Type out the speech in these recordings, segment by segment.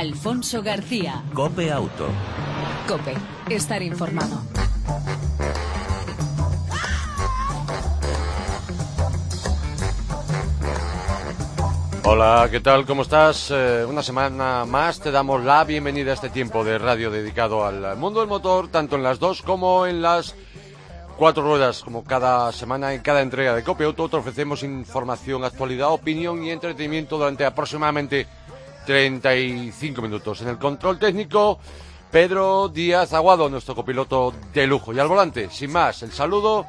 Alfonso García. Cope Auto. Cope, estar informado. Hola, ¿qué tal? ¿Cómo estás? Eh, una semana más te damos la bienvenida a este tiempo de radio dedicado al mundo del motor, tanto en las dos como en las cuatro ruedas. Como cada semana, en cada entrega de Copia Auto, te ofrecemos información, actualidad, opinión y entretenimiento durante aproximadamente 35 minutos. En el control técnico, Pedro Díaz Aguado, nuestro copiloto de lujo. Y al volante, sin más, el saludo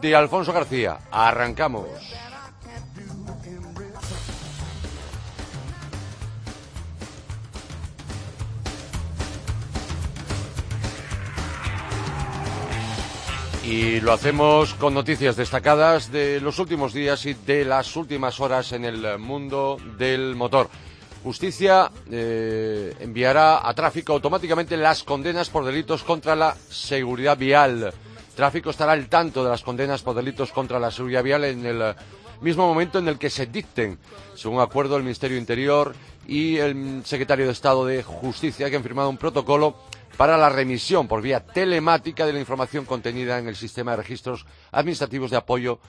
de Alfonso García. Arrancamos. Y lo hacemos con noticias destacadas de los últimos días y de las últimas horas en el mundo del motor. Justicia eh, enviará a tráfico automáticamente las condenas por delitos contra la seguridad vial. Tráfico estará al tanto de las condenas por delitos contra la seguridad vial en el mismo momento en el que se dicten, según acuerdo el Ministerio Interior y el secretario de Estado de Justicia, que han firmado un protocolo para la remisión por vía telemática de la información contenida en el sistema de registros administrativos de apoyo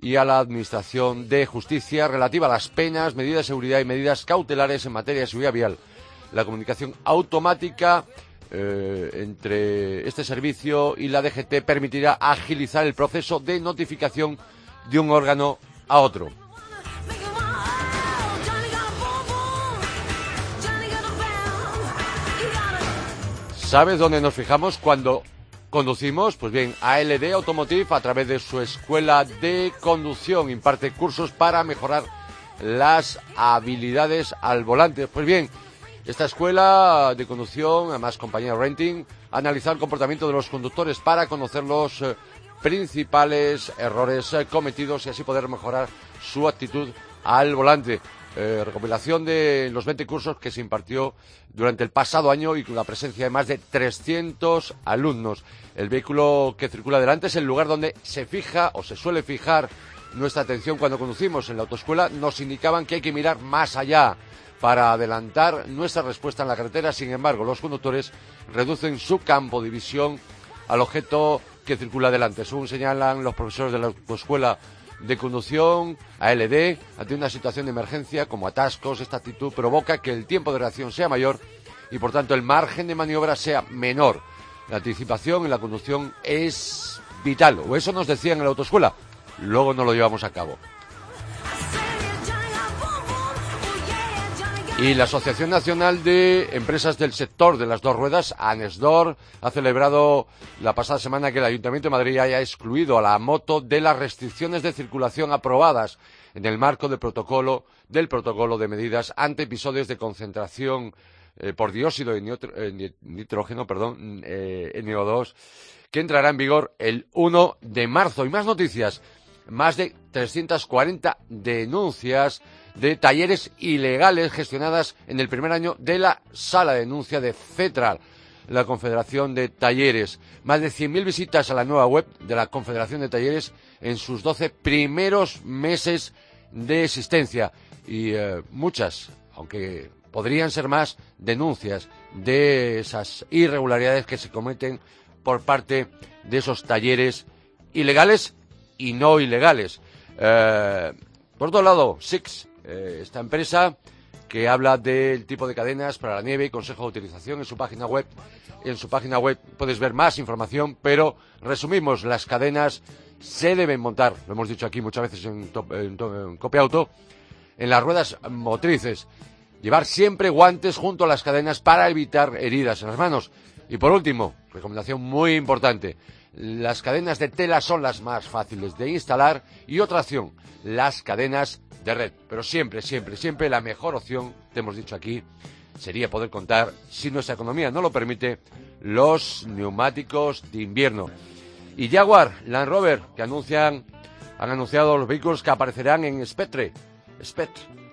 y a la Administración de Justicia relativa a las penas, medidas de seguridad y medidas cautelares en materia de seguridad vial. La comunicación automática eh, entre este servicio y la DGT permitirá agilizar el proceso de notificación de un órgano a otro. ¿Sabes dónde nos fijamos cuando conducimos? Pues bien, ALD Automotive, a través de su escuela de conducción, imparte cursos para mejorar las habilidades al volante. Pues bien, esta escuela de conducción, además compañía Renting, analiza el comportamiento de los conductores para conocer los eh, principales errores eh, cometidos y así poder mejorar su actitud al volante. Eh, recopilación de los 20 cursos que se impartió durante el pasado año y con la presencia de más de 300 alumnos. El vehículo que circula delante es el lugar donde se fija o se suele fijar nuestra atención cuando conducimos. En la autoescuela nos indicaban que hay que mirar más allá para adelantar nuestra respuesta en la carretera. Sin embargo, los conductores reducen su campo de visión al objeto que circula delante. Según señalan los profesores de la autoescuela de conducción, ALD, ante una situación de emergencia como atascos, esta actitud provoca que el tiempo de reacción sea mayor y por tanto el margen de maniobra sea menor. La anticipación en la conducción es vital, o eso nos decían en la autoescuela, luego no lo llevamos a cabo. Y la Asociación Nacional de Empresas del Sector de las Dos Ruedas, ANESDOR, ha celebrado la pasada semana que el Ayuntamiento de Madrid haya excluido a la moto de las restricciones de circulación aprobadas en el marco del protocolo, del protocolo de medidas ante episodios de concentración eh, por dióxido de eh, nitrógeno, perdón, eh, NO2, que entrará en vigor el 1 de marzo. Y más noticias, más de 340 denuncias de talleres ilegales gestionadas en el primer año de la sala de denuncia de CETRAL, la Confederación de Talleres. Más de 100.000 visitas a la nueva web de la Confederación de Talleres en sus 12 primeros meses de existencia. Y eh, muchas, aunque podrían ser más, denuncias de esas irregularidades que se cometen por parte de esos talleres ilegales y no ilegales. Eh, por otro lado, Six eh, esta empresa que habla del tipo de cadenas para la nieve y consejo de utilización en su página web. En su página web puedes ver más información, pero resumimos, las cadenas se deben montar, lo hemos dicho aquí muchas veces en, en, Copia Auto, en las ruedas motrices. Llevar siempre guantes junto a las cadenas para evitar heridas en las manos. Y por último, recomendación muy importante, las cadenas de tela son las más fáciles de instalar y otra opción, las cadenas de red. Pero siempre, siempre, siempre la mejor opción, te hemos dicho aquí, sería poder contar, si nuestra economía no lo permite, los neumáticos de invierno. Y Jaguar, Land Rover, que anuncian, han anunciado los vehículos que aparecerán en Spectre,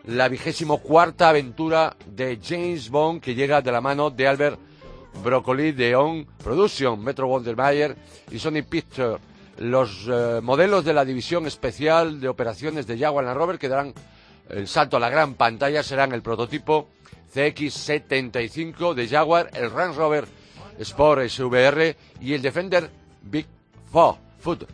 la vigésimo cuarta aventura de James Bond que llega de la mano de Albert Broccoli de On Production, Metro Wondermeyer y Sony Pictures los eh, modelos de la División Especial de Operaciones de Jaguar Land Rover que darán el salto a la gran pantalla serán el prototipo CX75 de Jaguar, el Range Rover Sport SVR y el Defender Big Foot.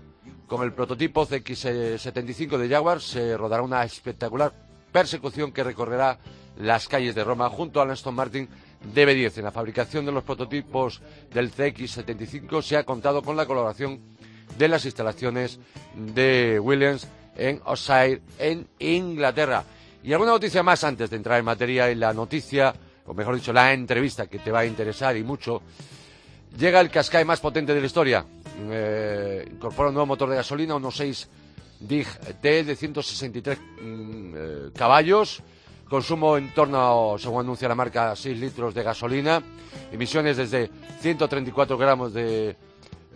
Con el prototipo CX75 de Jaguar se rodará una espectacular persecución que recorrerá las calles de Roma junto al Aston Martin DB10. En la fabricación de los prototipos del CX75 se ha contado con la colaboración de las instalaciones de Williams en Ossire, en Inglaterra. Y alguna noticia más antes de entrar en materia en la noticia, o mejor dicho, la entrevista que te va a interesar y mucho. Llega el Qashqai más potente de la historia. Eh, incorpora un nuevo motor de gasolina, unos 6 DIG T de 163 mm, eh, caballos consumo en torno, según anuncia la marca, 6 litros de gasolina, emisiones desde 134 gramos de,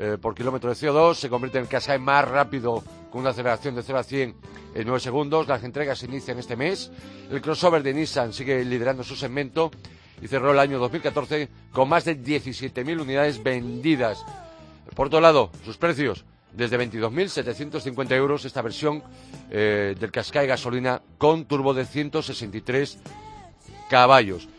eh, por kilómetro de CO2, se convierte en el Qashqai más rápido con una aceleración de 0 a 100 en 9 segundos. Las entregas se inician este mes. El crossover de Nissan sigue liderando su segmento y cerró el año 2014 con más de 17.000 unidades vendidas. Por otro lado, sus precios desde 22.750 euros esta versión eh, del Qashqai gasolina con turbo de 163 caballos.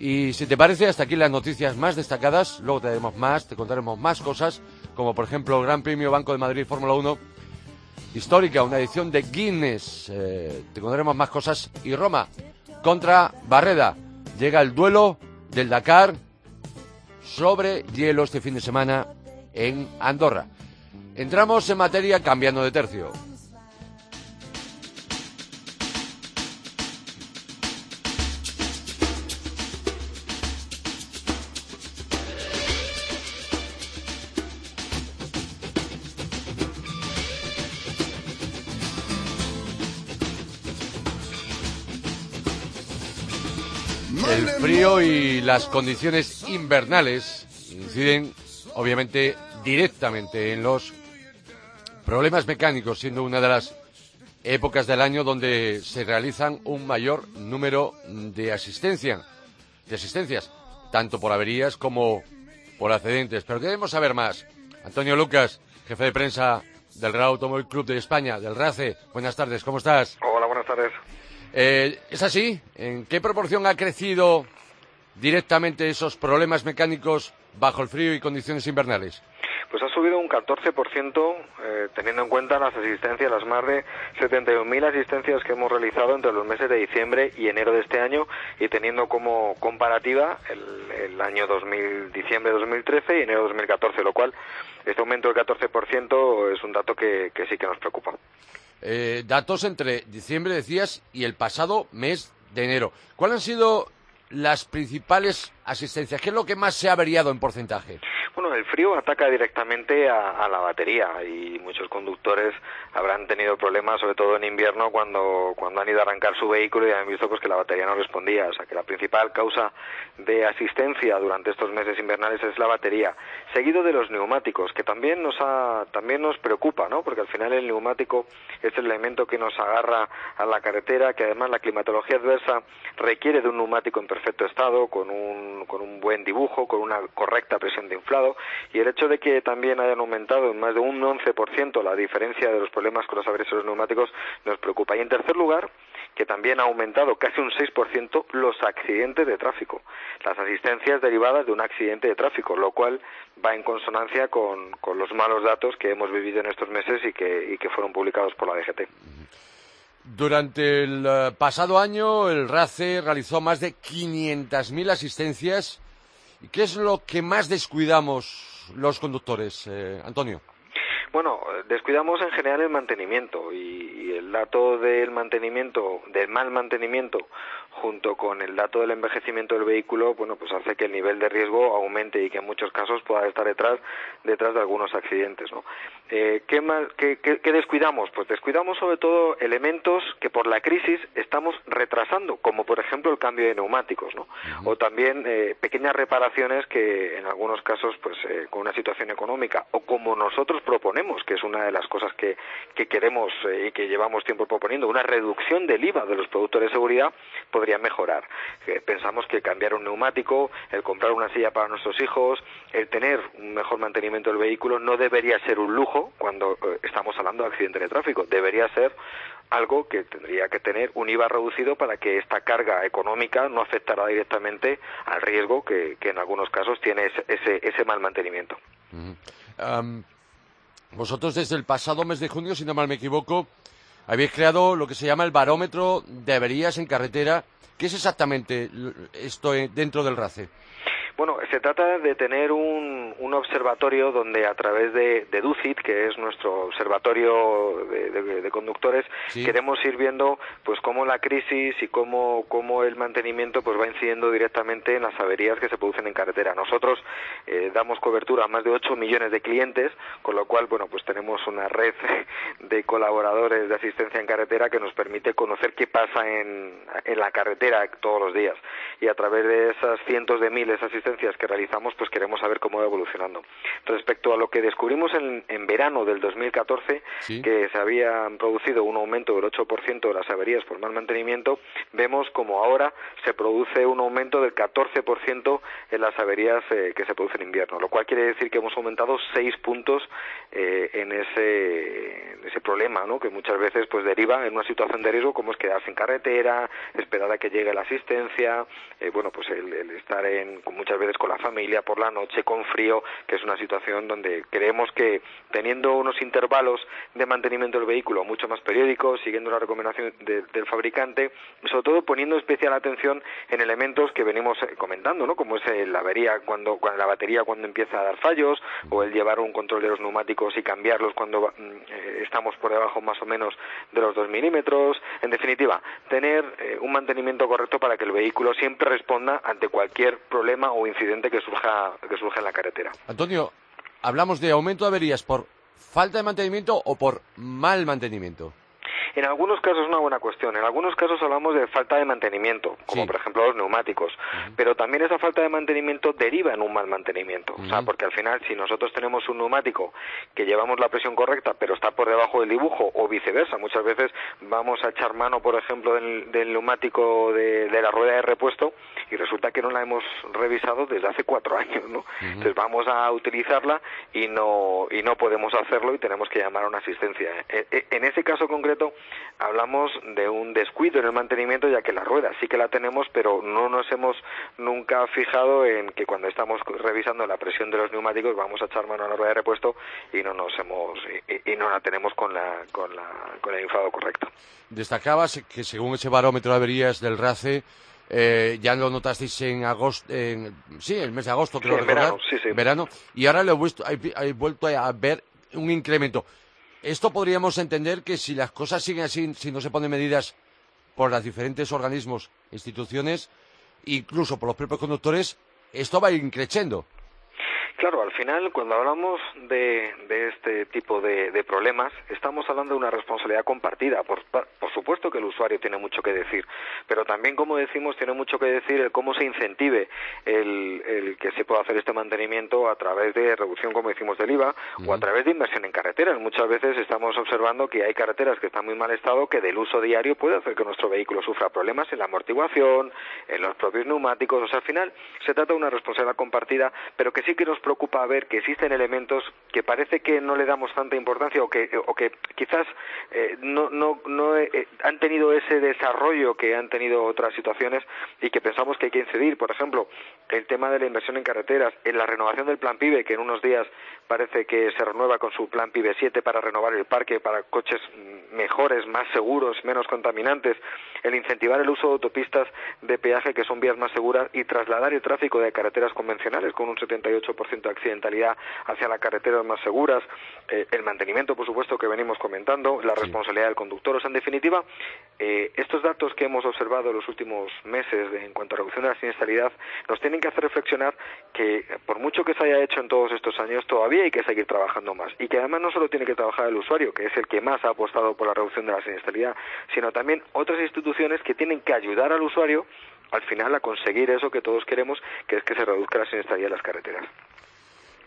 Y si te parece, hasta aquí las noticias más destacadas. Luego te daremos más, te contaremos más cosas, como por ejemplo el Gran Premio Banco de Madrid Fórmula 1 histórica, una edición de Guinness. Eh, te contaremos más cosas. Y Roma contra Barreda. Llega el duelo del Dakar sobre hielo este fin de semana en Andorra. Entramos en materia cambiando de tercio. Frío y las condiciones invernales inciden obviamente directamente en los Problemas mecánicos siendo una de las épocas del año donde se realizan un mayor número de asistencia, de asistencias, tanto por averías como por accidentes. Pero queremos saber más. Antonio Lucas, jefe de prensa del Real Automóvil Club de España, del RACE. Buenas tardes, ¿cómo estás? Hola, buenas tardes. Eh, ¿Es así? ¿En qué proporción ha crecido directamente esos problemas mecánicos bajo el frío y condiciones invernales? Pues ha subido un 14% eh, teniendo en cuenta las asistencias, las más de 71.000 asistencias que hemos realizado entre los meses de diciembre y enero de este año y teniendo como comparativa el, año 2000, diciembre de 2013 y enero de 2014, lo cual este aumento del 14% es un dato que, sí que nos preocupa. Eh, datos entre diciembre, decías, y el pasado mes de enero. ¿Cuáles han sido las principales asistencias? ¿Qué es lo que más se ha averiado en porcentaje? Bueno, el frío ataca directamente a, la batería y muchos conductores habrán tenido problemas, sobre todo en invierno, cuando, cuando han ido a arrancar su vehículo y han visto pues, que la batería no respondía. O sea, que la principal causa de asistencia durante estos meses invernales es la batería, seguido de los neumáticos, que también nos, ha, también nos preocupa, ¿no? porque al final el neumático es el elemento que nos agarra a la carretera, que además la climatología adversa requiere de un neumático en perfecto estado, con un, con un buen dibujo, con una correcta presión de inflado y el hecho de que también hayan aumentado en más de un 11% la diferencia de los problemas con los agresores neumáticos nos preocupa. Y en tercer lugar, que también ha aumentado casi un 6% los accidentes de tráfico, las asistencias derivadas de un accidente de tráfico, lo cual va en consonancia con, los malos datos que hemos vivido en estos meses y que, y que fueron publicados por la DGT. Durante el eh, pasado año, el RACE realizó más de 500.000 asistencias ¿Y qué es lo que más descuidamos los conductores, eh, Antonio? Bueno, descuidamos en general el mantenimiento y, el dato del mantenimiento, del mal mantenimiento, junto con el dato del envejecimiento del vehículo, bueno, pues hace que el nivel de riesgo aumente y que en muchos casos pueda estar detrás, detrás de algunos accidentes, ¿no? Eh, ¿qué, más, qué, descuidamos? Pues descuidamos sobre todo elementos que por la crisis estamos retrasando, como por ejemplo el cambio de neumáticos, ¿no? O también eh, pequeñas reparaciones que en algunos casos, pues eh, con una situación económica o como nosotros proponemos que es una de las cosas que, queremos eh, y que llevamos tiempo proponiendo, una reducción del IVA de los productos de seguridad podría mejorar. Pensamos que cambiar un neumático, el comprar una silla para nuestros hijos, el tener un mejor mantenimiento del vehículo no debería ser un lujo cuando eh, estamos hablando de accidente de tráfico. Debería ser algo que tendría que tener un IVA reducido para que esta carga económica no afectara directamente al riesgo que, en algunos casos tiene ese, ese, mal mantenimiento. vosotros desde el pasado mes de junio, si no mal me equivoco, habéis creado lo que se llama el barómetro de averías en carretera. ¿Qué es exactamente esto dentro del RACE? Bueno, se trata de tener un, observatorio donde a través de, DUCIT, que es nuestro observatorio de, conductores, queremos ir viendo pues cómo la crisis y cómo, cómo el mantenimiento pues va incidiendo directamente en las averías que se producen en carretera. Nosotros eh, damos cobertura a más de 8 millones de clientes, con lo cual, bueno, pues tenemos una red de colaboradores de asistencia en carretera que nos permite conocer qué pasa en, en la carretera todos los días. Y a través de esas cientos de miles de asistentes que realizamos, pues queremos saber cómo va evolucionando. Respecto a lo que descubrimos en, en verano del 2014, que se había producido un aumento del 8% de las averías por mal mantenimiento, vemos como ahora se produce un aumento del 14% en las averías eh, que se producen en invierno, lo cual quiere decir que hemos aumentado seis puntos eh, en, ese, ese problema, ¿no? que muchas veces pues deriva en una situación de riesgo como es quedarse en carretera, esperar a que llegue la asistencia, eh, bueno, pues el, el estar en, con muchas veces con la familia por la noche, con frío, que es una situación donde creemos que teniendo unos intervalos de mantenimiento del vehículo mucho más periódicos, siguiendo la recomendación del fabricante, sobre todo poniendo especial atención en elementos que venimos eh, comentando, ¿no? como es la avería cuando, cuando la batería cuando empieza a dar fallos, o el llevar un control de los neumáticos y cambiarlos cuando mm, eh, estamos por debajo más o menos de los 2 milímetros. En definitiva, tener eh, un mantenimiento correcto para que el vehículo siempre responda ante cualquier problema o incidente que surja, que surja en la carretera. Antonio, hablamos de aumento de averías por falta de mantenimiento o por mal mantenimiento. En algunos casos es una buena cuestión. En algunos casos hablamos de falta de mantenimiento, como por ejemplo los neumáticos. Pero también esa falta de mantenimiento deriva en un mal mantenimiento. O sea, porque al final, si nosotros tenemos un neumático que llevamos la presión correcta, pero está por debajo del dibujo, o viceversa, muchas veces vamos a echar mano, por ejemplo, del, neumático de, la rueda de repuesto y resulta que no la hemos revisado desde hace cuatro años, ¿no? Entonces vamos a utilizarla y no, y no podemos hacerlo y tenemos que llamar a una asistencia. E, e, en ese caso concreto, hablamos de un descuido en el mantenimiento, ya que la rueda sí que la tenemos, pero no nos hemos nunca fijado en que cuando estamos revisando la presión de los neumáticos vamos a echar mano a la rueda de repuesto y no nos hemos y, no la tenemos con la con la con el inflado correcto. Destacabas que según ese barómetro de averías del RACE eh, ya lo notasteis en agosto, en, sí, el mes de agosto, creo sí, verano, sí, sí. verano, y ahora lo he, vuelto, he vuelto a ver un incremento. Esto podríamos entender que si las cosas siguen así, si no se ponen medidas por los diferentes organismos, instituciones, incluso por los propios conductores, esto va a ir creciendo. Claro, al final, cuando hablamos de, este tipo de, problemas, estamos hablando de una responsabilidad compartida. Por, supuesto que el usuario tiene mucho que decir, pero también, como decimos, tiene mucho que decir el cómo se incentive el, que se pueda hacer este mantenimiento a través de reducción, como decimos, del IVA o a través de inversión en carreteras. Muchas veces estamos observando que hay carreteras que están muy mal estado que del uso diario puede hacer que nuestro vehículo sufra problemas en la amortiguación, en los propios neumáticos. O sea, al final se trata de una responsabilidad compartida, pero que sí que nos preocupa ver que existen elementos que parece que no le damos tanta importancia o que, quizás eh, no eh, han tenido ese desarrollo que han tenido otras situaciones y que pensamos que hay que incidir. Por ejemplo, el tema de la inversión en carreteras, en la renovación del plan PIBE, que en unos días parece que se renueva con su plan PIBE 7 para renovar el parque para coches mejores, más seguros, menos contaminantes, el incentivar el uso de autopistas de peaje que son vías más seguras y trasladar el tráfico de carreteras convencionales con un 78% de accidentalidad hacia las carreteras más seguras, eh, el mantenimiento, por supuesto, que venimos comentando, la responsabilidad del conductor. O sea, en definitiva, eh, estos datos que hemos observado en los últimos meses en cuanto a reducción de la siniestralidad nos tienen que hacer reflexionar que, por mucho que se haya hecho en todos estos años, todavía hay que seguir trabajando más. Y que además no solo tiene que trabajar el usuario, que es el que más ha apostado por la reducción de la siniestralidad, sino también otras instituciones que tienen que ayudar al usuario al final a conseguir eso que todos queremos, que es que se reduzca la siniestralidad en las carreteras.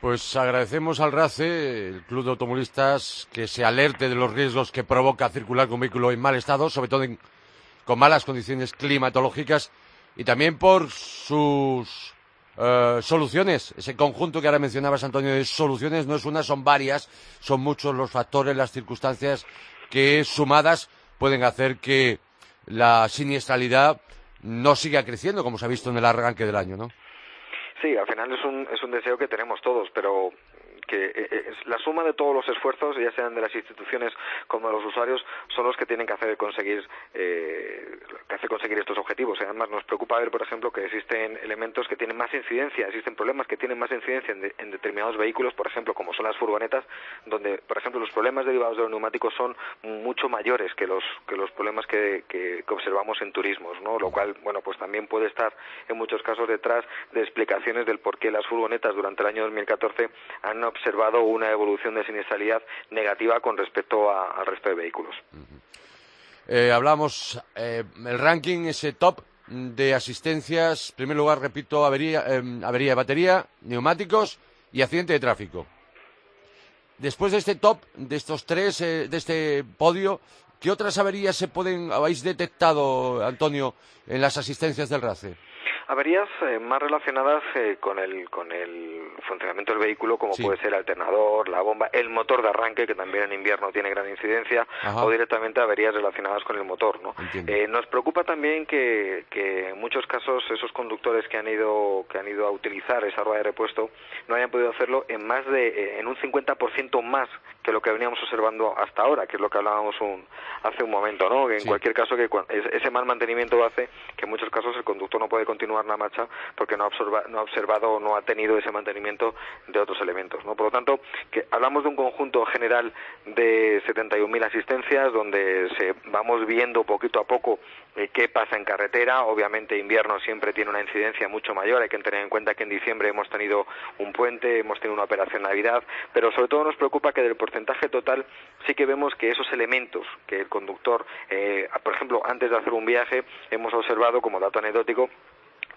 Pues agradecemos al RACE, el Club de Automovilistas, que se alerte de los riesgos que provoca circular con vehículo en mal estado, sobre todo con malas condiciones climatológicas, y también por sus eh, soluciones. Ese conjunto que ahora mencionabas, Antonio, de soluciones no es una, son varias, son muchos los factores, las circunstancias que sumadas pueden hacer que la siniestralidad no siga creciendo, como se ha visto en el arranque del año, ¿no? Sí, al final es un, es un deseo que tenemos todos, pero eh, eh, la suma de todos los esfuerzos, ya sean de las instituciones como de los usuarios, son los que tienen que hacer conseguir eh, que hacer conseguir estos objetivos. Además, nos preocupa ver, por ejemplo, que existen elementos que tienen más incidencia, existen problemas que tienen más incidencia en, determinados vehículos, por ejemplo, como son las furgonetas, donde, por ejemplo, los problemas derivados de los neumáticos son mucho mayores que los que los problemas que, que, observamos en turismos, ¿no? Lo cual, bueno, pues también puede estar en muchos casos detrás de explicaciones del por qué las furgonetas durante el año 2014 han una evolución de siniestralidad negativa con respecto al resto de vehículos. Eh, hablamos eh, el ranking, ese top de asistencias. En primer lugar, repito, avería, em, avería de batería, neumáticos y accidente de tráfico. Después de este top, de estos tres, eh, de este podio, ¿qué otras averías se pueden, habéis detectado, Antonio, en las asistencias del RACE? Averías eh, más relacionadas eh, con, el, con el funcionamiento del vehículo, como puede ser el alternador, la bomba, el motor de arranque, que también en invierno tiene gran incidencia, o directamente averías relacionadas con el motor. ¿no? Eh, nos preocupa también que, que, en muchos casos esos conductores que han ido que han ido a utilizar esa rueda de repuesto no hayan podido hacerlo en más de en un 50% más que lo que veníamos observando hasta ahora, que es lo que hablábamos un, hace un momento, ¿no? en cualquier caso que ese mal mantenimiento hace que en muchos casos el conductor no puede continuar la marcha porque no ha, no ha observado o no ha tenido ese mantenimiento de otros elementos, ¿no? Por lo tanto, que hablamos de un conjunto general de 71.000 asistencias donde se vamos viendo poquito a poco eh, qué pasa en carretera. Obviamente invierno siempre tiene una incidencia mucho mayor. Hay que tener en cuenta que en diciembre hemos tenido un puente, hemos tenido una operación Navidad, pero sobre todo nos preocupa que del porcentaje total sí que vemos que esos elementos que el conductor, eh, por ejemplo, antes de hacer un viaje, hemos observado como dato anecdótico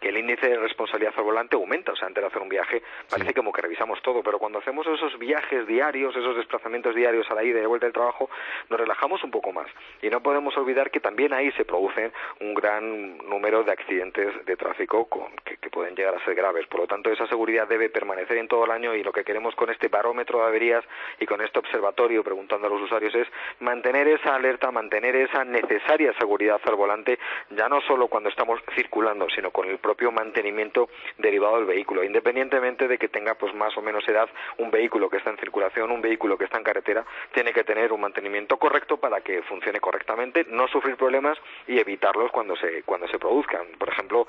el índice de responsabilidad al volante aumenta. O sea, antes de hacer un viaje parece como que revisamos todo, pero cuando hacemos esos viajes diarios, esos desplazamientos diarios a la ida y de vuelta del trabajo, nos relajamos un poco más. Y no podemos olvidar que también ahí se producen un gran número de accidentes de tráfico con, que, pueden llegar a ser graves. Por lo tanto, esa seguridad debe permanecer en todo el año y lo que queremos con este barómetro de averías y con este observatorio preguntando a los usuarios es mantener esa alerta, mantener esa necesaria seguridad al volante, ya no solo cuando estamos circulando, sino con el propio mantenimiento derivado del vehículo, independientemente de que tenga pues más o menos edad un vehículo que está en circulación, un vehículo que está en carretera, tiene que tener un mantenimiento correcto para que funcione correctamente, no sufrir problemas y evitarlos cuando se cuando se produzcan. Por ejemplo,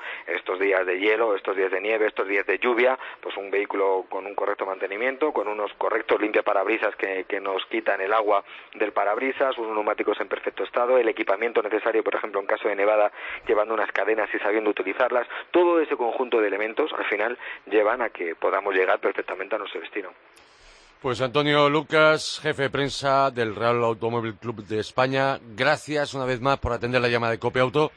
estos días de hielo, estos días de nieve, estos días de lluvia, pues un vehículo con un correcto mantenimiento, con unos correctos limpiaparabrisas que, que nos quitan el agua del parabrisas, unos neumáticos en perfecto estado, el equipamiento necesario, por ejemplo, en caso de nevada, llevando unas cadenas y sabiendo utilizarlas, todo ese conjunto de elementos al final llevan a que podamos llegar perfectamente a nuestro destino. Pues Antonio Lucas, jefe de prensa del Real Automóvil Club de España, gracias una vez más por atender la llamada de Cope Auto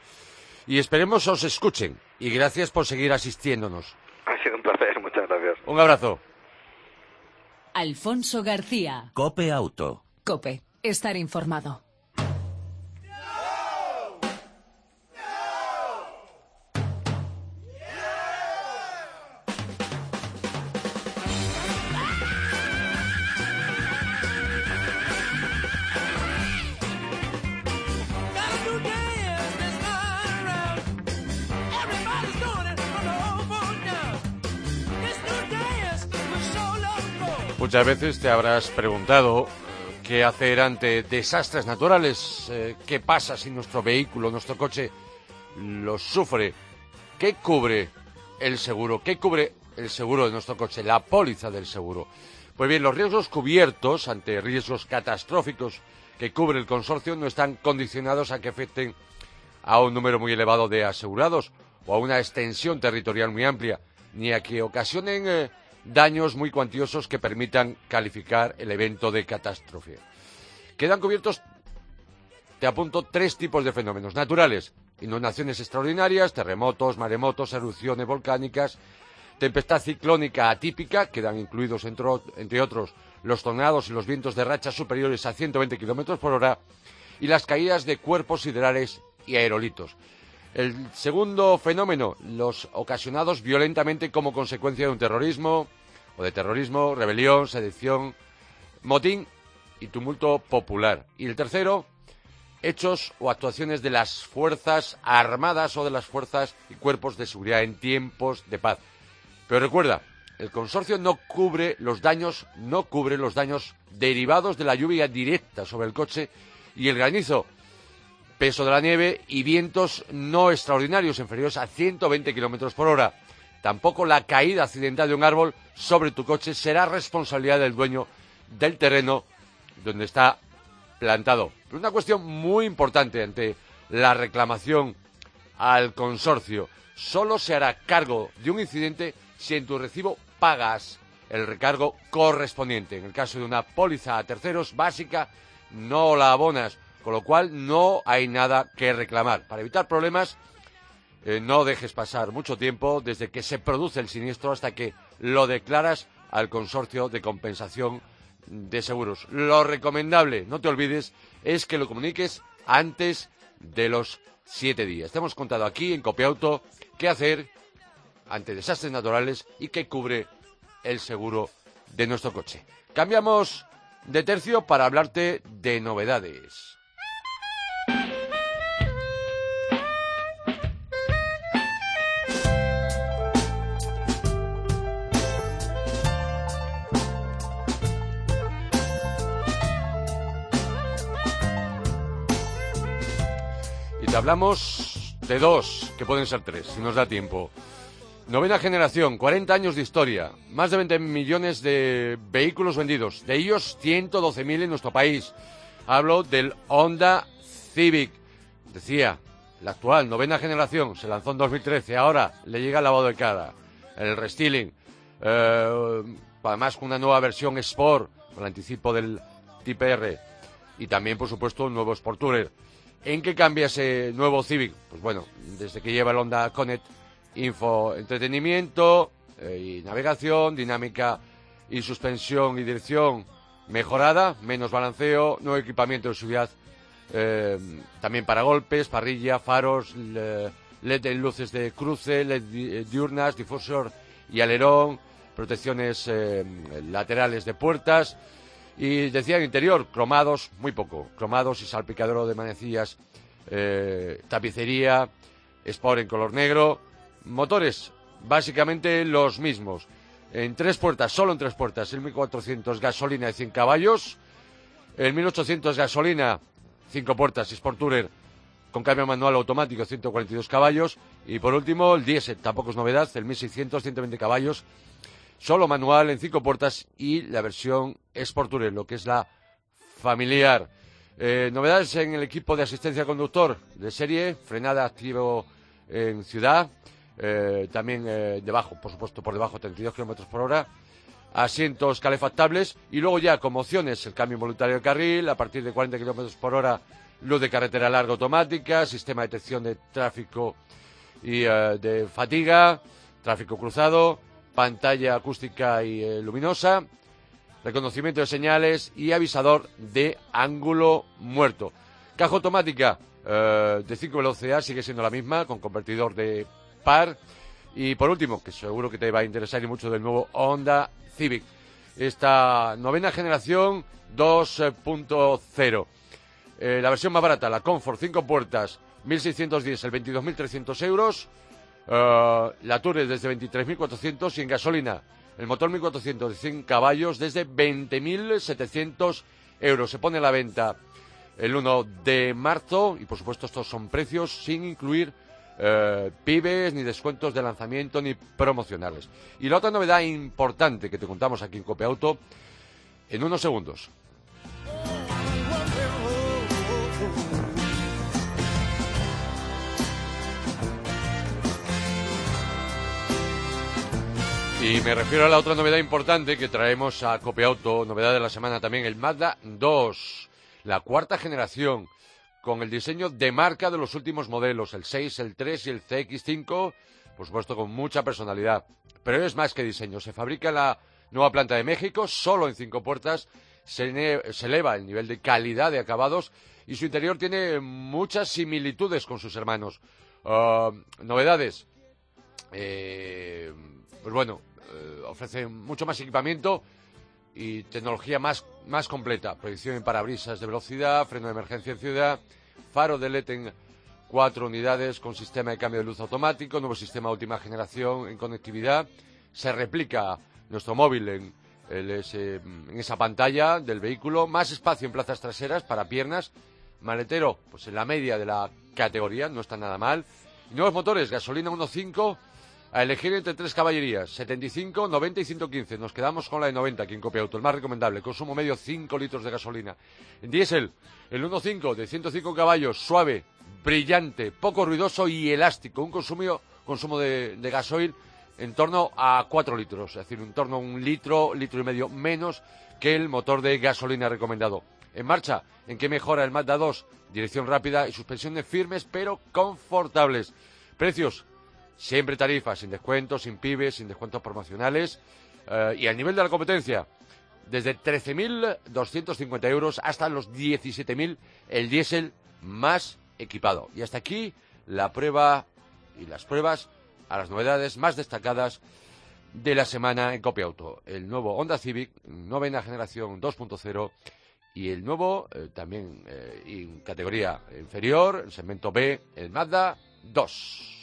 y esperemos os escuchen y gracias por seguir asistiéndonos. Ha sido un placer, muchas gracias. Un abrazo. Alfonso García. Cope Auto. Cope, estar informado. Muchas veces te habrás preguntado qué hacer ante desastres naturales, eh, qué pasa si nuestro vehículo, nuestro coche los sufre, qué cubre el seguro, qué cubre el seguro de nuestro coche, la póliza del seguro. Pues bien, los riesgos cubiertos ante riesgos catastróficos que cubre el consorcio no están condicionados a que afecten a un número muy elevado de asegurados o a una extensión territorial muy amplia, ni a que ocasionen eh, daños muy cuantiosos que permitan calificar el evento de catástrofe. Quedan cubiertos, te apunto, tres tipos de fenómenos naturales. Inundaciones extraordinarias, terremotos, maremotos, erupciones volcánicas, tempestad ciclónica atípica, quedan incluidos entre, otros los tornados y los vientos de rachas superiores a 120 kilómetros por hora, y las caídas de cuerpos siderales y aerolitos. El segundo fenómeno, los ocasionados violentamente como consecuencia de un terrorismo o de terrorismo, rebelión, sedición, motín y tumulto popular. Y el tercero, hechos o actuaciones de las fuerzas armadas o de las fuerzas y cuerpos de seguridad en tiempos de paz. Pero recuerda, el consorcio no cubre los daños, no cubre los daños derivados de la lluvia directa sobre el coche y el granizo, peso de la nieve y vientos no extraordinarios inferiores a 120 kilómetros por hora. Tampoco la caída accidental de un árbol sobre tu coche será responsabilidad del dueño del terreno donde está plantado. Una cuestión muy importante ante la reclamación al consorcio. Solo se hará cargo de un incidente si en tu recibo pagas el recargo correspondiente. En el caso de una póliza a terceros básica, no la abonas, con lo cual no hay nada que reclamar. Para evitar problemas, eh, no dejes pasar mucho tiempo desde que se produce el siniestro hasta que lo declaras al consorcio de compensación de seguros. Lo recomendable, no te olvides, es que lo comuniques antes de los siete días. Te hemos contado aquí en Copiauto qué hacer ante desastres naturales y qué cubre el seguro de nuestro coche. Cambiamos de tercio para hablarte de novedades. Hablamos de dos, que pueden ser tres, si nos da tiempo. Novena generación, 40 años de historia, más de 20 millones de vehículos vendidos, de ellos 112.000 en nuestro país. Hablo del Honda Civic. Decía, la actual novena generación se lanzó en 2013, ahora le llega el lavado de cara, el restyling, eh, además con una nueva versión Sport, con anticipo del Type R, y también, por supuesto, un nuevo Sport Tourer. ¿En qué cambia ese nuevo Civic? Pues bueno, desde que lleva el Honda Connect, info, entretenimiento eh, y navegación, dinámica y suspensión y dirección mejorada, menos balanceo, nuevo equipamiento de seguridad eh, también para golpes, parrilla, faros, LED en luces de cruce, LED diurnas, difusor y alerón, protecciones eh, laterales de puertas, y decía en interior, cromados, muy poco, cromados y salpicadero de manecillas, eh, tapicería, Sport en color negro, motores básicamente los mismos. En tres puertas, solo en tres puertas, el 1400 gasolina de 100 caballos, el 1800 gasolina, cinco puertas, Sport Tourer con cambio manual automático, 142 caballos, y por último el diésel, tampoco es novedad, el 1600, 120 caballos, solo manual en cinco puertas y la versión Sport lo que es la familiar. Eh, novedades en el equipo de asistencia conductor de serie, frenada activo en ciudad, eh, también eh, debajo, por supuesto, por debajo, 32 kilómetros por hora, asientos calefactables y luego ya como opciones el cambio involuntario de carril, a partir de 40 kilómetros por hora, luz de carretera larga automática, sistema de detección de tráfico y de fatiga, tráfico cruzado, pantalla acústica y eh, luminosa, reconocimiento de señales y avisador de ángulo muerto. Caja automática eh, de 5 velocidades sigue siendo la misma, con convertidor de par. Y por último, que seguro que te va a interesar y mucho del nuevo Honda Civic. Esta novena generación 2.0. Eh, la versión más barata, la Comfort 5 puertas, 1610, el 22.300 euros. Uh, la Tour desde 23.400 y en gasolina el motor 1.400 de 100 caballos desde 20.700 euros. Se pone a la venta el 1 de marzo y por supuesto estos son precios sin incluir uh, pibes ni descuentos de lanzamiento ni promocionales. Y la otra novedad importante que te contamos aquí en Copeauto en unos segundos. Y me refiero a la otra novedad importante que traemos a Copiauto, novedad de la semana también, el Mazda 2, la cuarta generación, con el diseño de marca de los últimos modelos, el 6, el 3 y el CX5, por supuesto con mucha personalidad. Pero es más que diseño, se fabrica en la nueva planta de México, solo en cinco puertas, se, se eleva el nivel de calidad de acabados y su interior tiene muchas similitudes con sus hermanos Ah, novedades. Eh, pues bueno, eh, ofrece mucho más equipamiento y tecnología más, más completa. Proyección en parabrisas de velocidad, freno de emergencia en ciudad, faro de LED en cuatro unidades con sistema de cambio de luz automático, nuevo sistema de última generación en conectividad. Se replica nuestro móvil en, en esa pantalla del vehículo. Más espacio en plazas traseras para piernas. Maletero, pues en la media de la categoría, no está nada mal. nuevos motores, gasolina 1.5 a elegir entre tres caballerías, 75, 90 y 115. Nos quedamos con la de 90 aquí en Copia Auto, el más recomendable, consumo medio 5 litros de gasolina. En diésel, el 1.5 de 105 caballos, suave, brillante, poco ruidoso y elástico. Un consumo, consumo de, gasoil en torno a 4 litros, es decir, en torno a un litro, litro y medio menos que el motor de gasolina recomendado. En marcha, ¿en qué mejora el Mazda 2? Dirección rápida y suspensiones firmes pero confortables. Precios, Siempre tarifas, sin descuentos, sin pibes, sin descuentos promocionales. Eh, y al nivel de la competencia, desde 13.250 euros hasta los 17.000 el diésel más equipado. Y hasta aquí la prueba y las pruebas a las novedades más destacadas de la semana en Copia Auto. El nuevo Honda Civic, novena generación 2.0 y el nuevo, eh, también eh, en categoría inferior, el segmento B, el Mazda 2.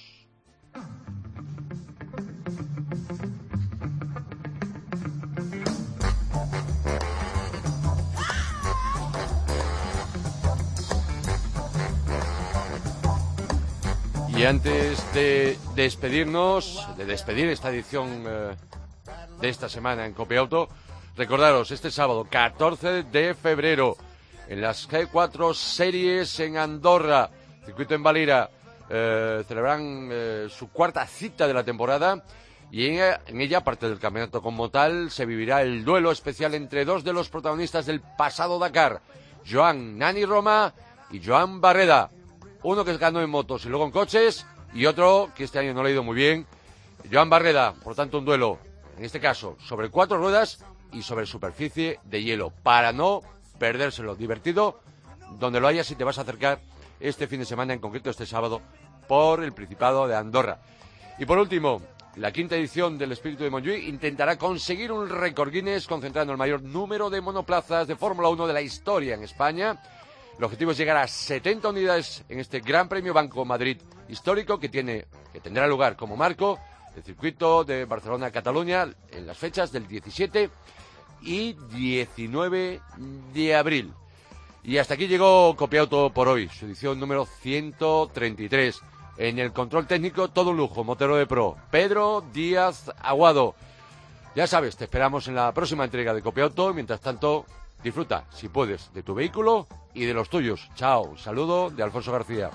Y antes de despedirnos, de despedir esta edición eh, de esta semana en Copia Auto, recordaros este sábado 14 de febrero en las G4 series en Andorra, circuito en Valira, eh, celebran eh, su cuarta cita de la temporada y en ella, aparte del campeonato como tal, se vivirá el duelo especial entre dos de los protagonistas del pasado Dakar, Joan Nani Roma y Joan Barreda. Uno que ganó en motos y luego en coches y otro que este año no le ha ido muy bien, Joan Barreda. Por tanto, un duelo, en este caso, sobre cuatro ruedas y sobre superficie de hielo, para no perdérselo. Divertido, donde lo haya si te vas a acercar este fin de semana, en concreto este sábado, por el Principado de Andorra. Y por último, la quinta edición del Espíritu de Montjuic intentará conseguir un récord Guinness concentrando el mayor número de monoplazas de Fórmula 1 de la historia en España. El objetivo es llegar a 70 unidades en este Gran Premio Banco Madrid histórico que tiene que tendrá lugar como marco el circuito de Barcelona-Cataluña en las fechas del 17 y 19 de abril. Y hasta aquí llegó Copiauto por hoy, su edición número 133. En el control técnico, todo un lujo, Motero de Pro. Pedro Díaz Aguado. Ya sabes, te esperamos en la próxima entrega de Copiauto. Mientras tanto, disfruta, si puedes, de tu vehículo y de los tuyos. Chao, saludo de Alfonso García.